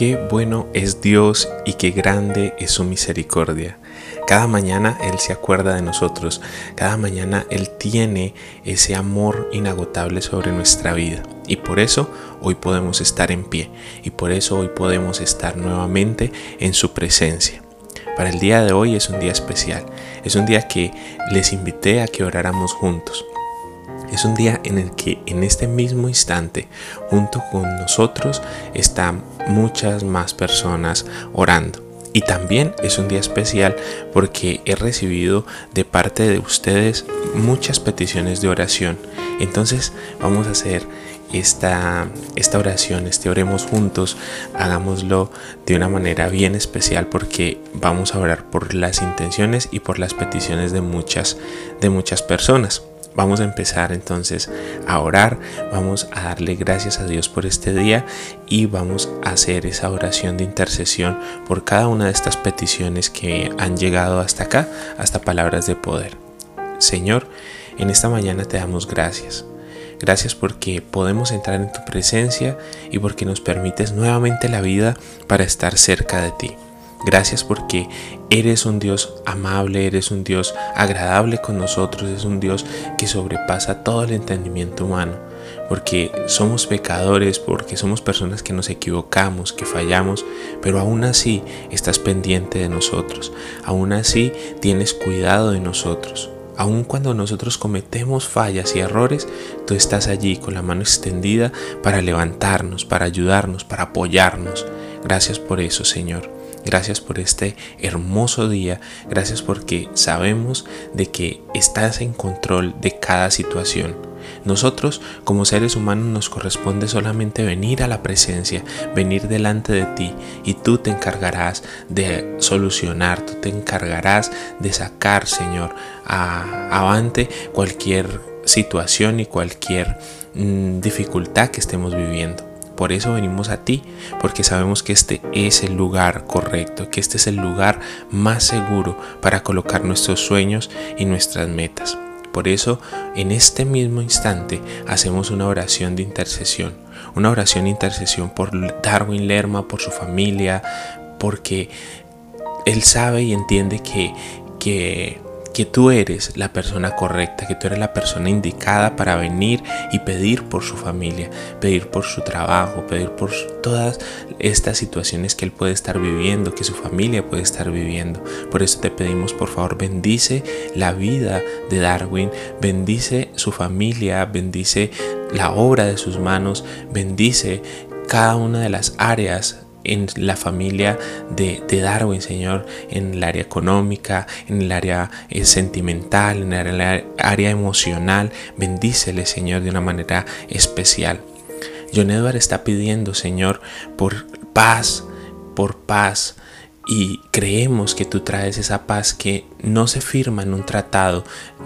Qué bueno es Dios y qué grande es su misericordia. Cada mañana Él se acuerda de nosotros, cada mañana Él tiene ese amor inagotable sobre nuestra vida. Y por eso hoy podemos estar en pie y por eso hoy podemos estar nuevamente en su presencia. Para el día de hoy es un día especial, es un día que les invité a que oráramos juntos. Es un día en el que en este mismo instante, junto con nosotros, están muchas más personas orando. Y también es un día especial porque he recibido de parte de ustedes muchas peticiones de oración. Entonces vamos a hacer esta, esta oración, este oremos juntos, hagámoslo de una manera bien especial porque vamos a orar por las intenciones y por las peticiones de muchas, de muchas personas. Vamos a empezar entonces a orar, vamos a darle gracias a Dios por este día y vamos a hacer esa oración de intercesión por cada una de estas peticiones que han llegado hasta acá, hasta palabras de poder. Señor, en esta mañana te damos gracias. Gracias porque podemos entrar en tu presencia y porque nos permites nuevamente la vida para estar cerca de ti. Gracias porque eres un Dios amable, eres un Dios agradable con nosotros, es un Dios que sobrepasa todo el entendimiento humano, porque somos pecadores, porque somos personas que nos equivocamos, que fallamos, pero aún así estás pendiente de nosotros, aún así tienes cuidado de nosotros. Aun cuando nosotros cometemos fallas y errores, tú estás allí con la mano extendida para levantarnos, para ayudarnos, para apoyarnos. Gracias por eso, Señor. Gracias por este hermoso día. Gracias porque sabemos de que estás en control de cada situación. Nosotros como seres humanos nos corresponde solamente venir a la presencia, venir delante de ti y tú te encargarás de solucionar, tú te encargarás de sacar, Señor, a, avante cualquier situación y cualquier mm, dificultad que estemos viviendo. Por eso venimos a ti, porque sabemos que este es el lugar correcto, que este es el lugar más seguro para colocar nuestros sueños y nuestras metas. Por eso, en este mismo instante, hacemos una oración de intercesión. Una oración de intercesión por Darwin Lerma, por su familia, porque él sabe y entiende que, que que tú eres la persona correcta, que tú eres la persona indicada para venir y pedir por su familia, pedir por su trabajo, pedir por todas estas situaciones que él puede estar viviendo, que su familia puede estar viviendo. Por eso te pedimos, por favor, bendice la vida de Darwin, bendice su familia, bendice la obra de sus manos, bendice cada una de las áreas en la familia de, Darwin, Señor, en el área económica, en el área eh, sentimental, en el área, emocional. Bendícele, Señor, de una manera especial. John Edward está pidiendo, Señor, por paz, por paz y creemos que tú traes esa paz que no se firma en un tratado,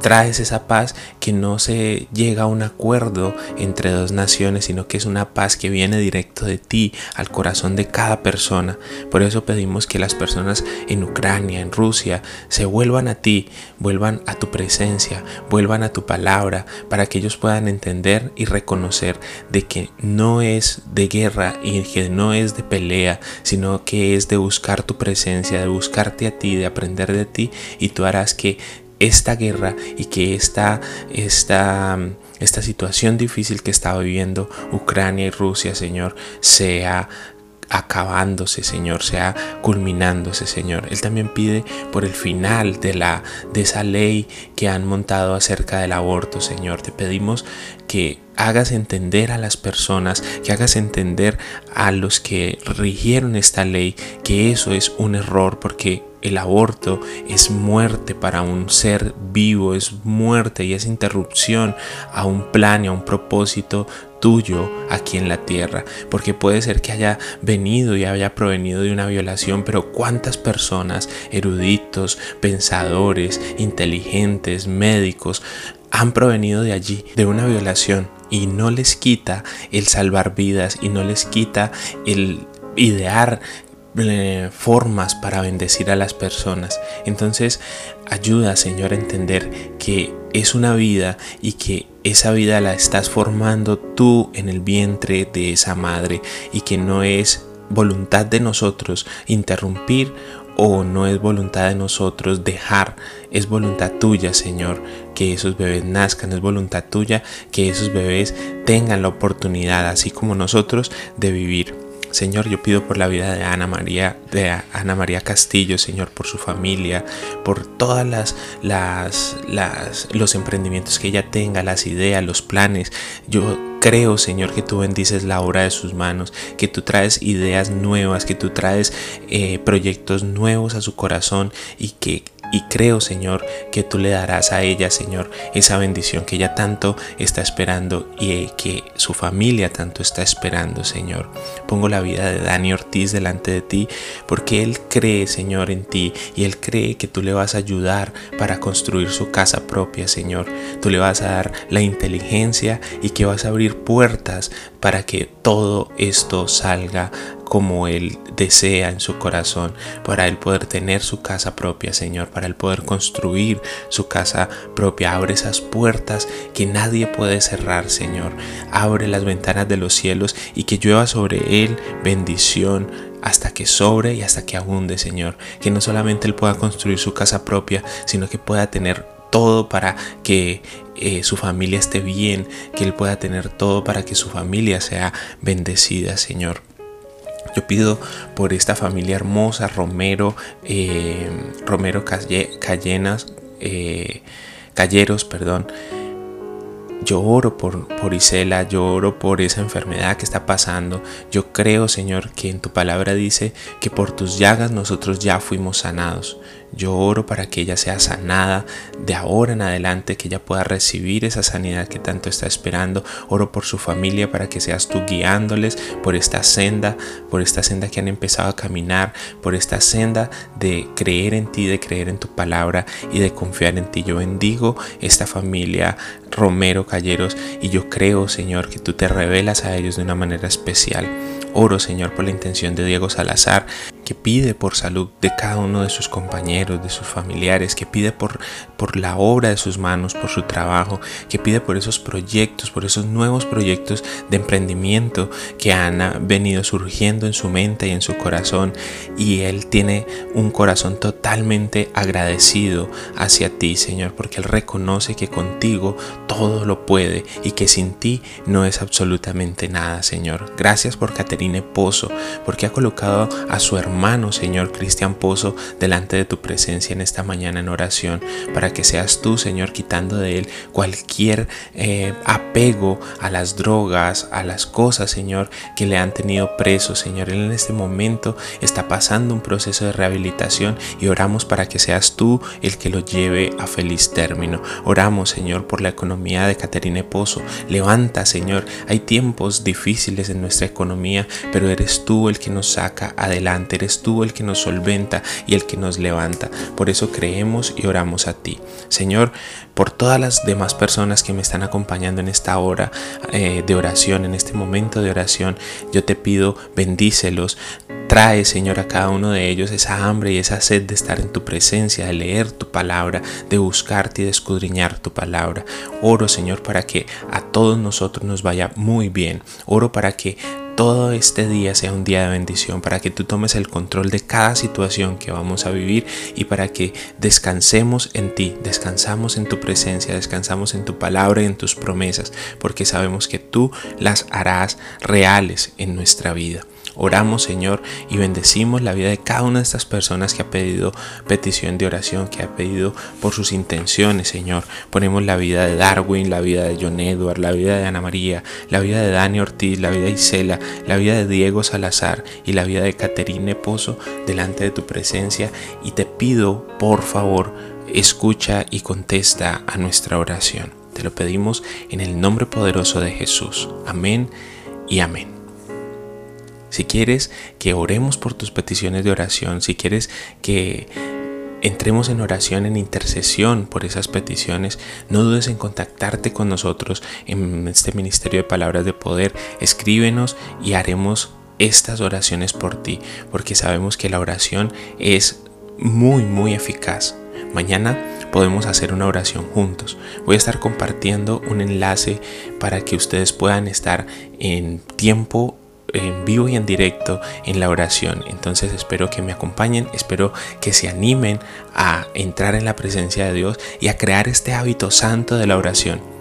traes esa paz que no se llega a un acuerdo entre dos naciones, sino que es una paz que viene directo de ti al corazón de cada persona. Por eso pedimos que las personas en Ucrania, en Rusia, se vuelvan a ti, vuelvan a tu presencia, vuelvan a tu palabra, para que ellos puedan entender y reconocer de que no es de guerra y que no es de pelea, sino que es de buscar tu presencia, de buscarte a ti, de aprender de ti y tú harás que esta guerra y que esta, esta, esta situación difícil que está viviendo Ucrania y Rusia, Señor, sea acabándose, Señor, sea culminándose, Señor. Él también pide por el final de la de esa ley que han montado acerca del aborto, Señor. Te pedimos que hagas entender a las personas, que hagas entender a los que rigieron esta ley que eso es un error porque el aborto es muerte para un ser vivo, es muerte y es interrupción a un plan y a un propósito tuyo aquí en la tierra, porque puede ser que haya venido y haya provenido de una violación, pero cuántas personas, eruditos, pensadores, inteligentes, médicos, han provenido de allí, de una violación, y no les quita el salvar vidas y no les quita el idear eh, formas para bendecir a las personas. Entonces, ayuda, Señor, a entender que es una vida y que esa vida la estás formando tú en el vientre de esa madre y que no es voluntad de nosotros interrumpir o no es voluntad de nosotros dejar, es voluntad tuya, Señor, que esos bebés nazcan, es voluntad tuya que esos bebés tengan la oportunidad, así como nosotros, de vivir Señor, yo pido por la vida de Ana María, de Ana María Castillo, Señor, por su familia, por todas las, las, los emprendimientos que ella tenga, las ideas, los planes. Yo creo, Señor, que tú bendices la obra de sus manos, que tú traes ideas nuevas, que tú traes eh, proyectos nuevos a su corazón y que y creo, Señor, que tú le darás a ella, Señor, esa bendición que ella tanto está esperando y que su familia tanto está esperando, Señor. Pongo la vida de Dani Ortiz delante de ti porque él cree, Señor, en ti y él cree que tú le vas a ayudar para construir su casa propia, Señor. Tú le vas a dar la inteligencia y que vas a abrir puertas para que todo esto salga como Él desea en su corazón, para Él poder tener su casa propia, Señor, para Él poder construir su casa propia. Abre esas puertas que nadie puede cerrar, Señor. Abre las ventanas de los cielos y que llueva sobre Él bendición hasta que sobre y hasta que abunde, Señor. Que no solamente Él pueda construir su casa propia, sino que pueda tener todo para que eh, su familia esté bien, que Él pueda tener todo para que su familia sea bendecida, Señor. Yo pido por esta familia hermosa, Romero, eh, Romero Callenas, eh, Calleros, perdón. Yo oro por, por Isela, yo oro por esa enfermedad que está pasando. Yo creo, Señor, que en tu palabra dice que por tus llagas nosotros ya fuimos sanados. Yo oro para que ella sea sanada de ahora en adelante, que ella pueda recibir esa sanidad que tanto está esperando. Oro por su familia para que seas tú guiándoles por esta senda, por esta senda que han empezado a caminar, por esta senda de creer en ti, de creer en tu palabra y de confiar en ti. Yo bendigo esta familia Romero Calleros y yo creo, Señor, que tú te revelas a ellos de una manera especial. Oro, Señor, por la intención de Diego Salazar, que pide por salud de cada uno de sus compañeros, de sus familiares, que pide por, por la obra de sus manos, por su trabajo, que pide por esos proyectos, por esos nuevos proyectos de emprendimiento que han venido surgiendo en su mente y en su corazón. Y él tiene un corazón totalmente agradecido hacia ti, Señor, porque él reconoce que contigo todo lo puede y que sin ti no es absolutamente nada, Señor. Gracias por Pozo, porque ha colocado a su hermano, Señor Cristian Pozo, delante de tu presencia en esta mañana en oración, para que seas tú, Señor, quitando de él cualquier eh, apego a las drogas, a las cosas, Señor, que le han tenido preso, Señor. Él en este momento está pasando un proceso de rehabilitación y oramos para que seas tú el que lo lleve a feliz término. Oramos, Señor, por la economía de Caterine Pozo. Levanta, Señor. Hay tiempos difíciles en nuestra economía, pero eres tú el que nos saca adelante tú el que nos solventa y el que nos levanta. Por eso creemos y oramos a ti. Señor, por todas las demás personas que me están acompañando en esta hora eh, de oración, en este momento de oración, yo te pido bendícelos. Trae, Señor, a cada uno de ellos esa hambre y esa sed de estar en tu presencia, de leer tu palabra, de buscarte y de escudriñar tu palabra. Oro, Señor, para que a todos nosotros nos vaya muy bien. Oro para que todo este día sea un día de bendición, para que tú tomes el control de cada situación que vamos a vivir y para que descansemos en ti, descansamos en tu presencia, descansamos en tu palabra y en tus promesas, porque sabemos que tú las harás reales en nuestra vida. Oramos, Señor, y bendecimos la vida de cada una de estas personas que ha pedido petición de oración, que ha pedido por sus intenciones, Señor. Ponemos la vida de Darwin, la vida de John Edward, la vida de Ana María, la vida de Dani Ortiz, la vida de Isela, la vida de Diego Salazar y la vida de Caterine Pozo delante de tu presencia y te pido, por favor, escucha y contesta a nuestra oración. Te lo pedimos en el nombre poderoso de Jesús. Amén y amén. Si quieres que oremos por tus peticiones de oración, si quieres que entremos en oración, en intercesión por esas peticiones, no dudes en contactarte con nosotros en este Ministerio de Palabras de Poder. Escríbenos y haremos estas oraciones por ti, porque sabemos que la oración es muy, muy eficaz. Mañana podemos hacer una oración juntos. Voy a estar compartiendo un enlace para que ustedes puedan estar en tiempo en vivo y en directo en la oración. Entonces espero que me acompañen, espero que se animen a entrar en la presencia de Dios y a crear este hábito santo de la oración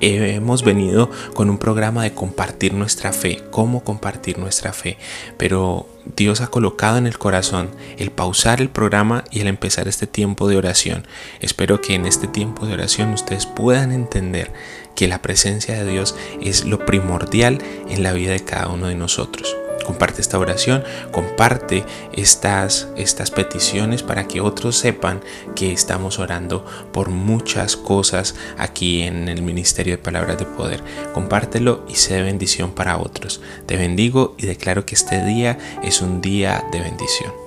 hemos venido con un programa de compartir nuestra fe, cómo compartir nuestra fe, pero Dios ha colocado en el corazón el pausar el programa y el empezar este tiempo de oración. Espero que en este tiempo de oración ustedes puedan entender que la presencia de Dios es lo primordial en la vida de cada uno de nosotros comparte esta oración, comparte estas, estas peticiones para que otros sepan que estamos orando por muchas cosas aquí en el Ministerio de Palabras de Poder. Compártelo y sé bendición para otros. Te bendigo y declaro que este día es un día de bendición.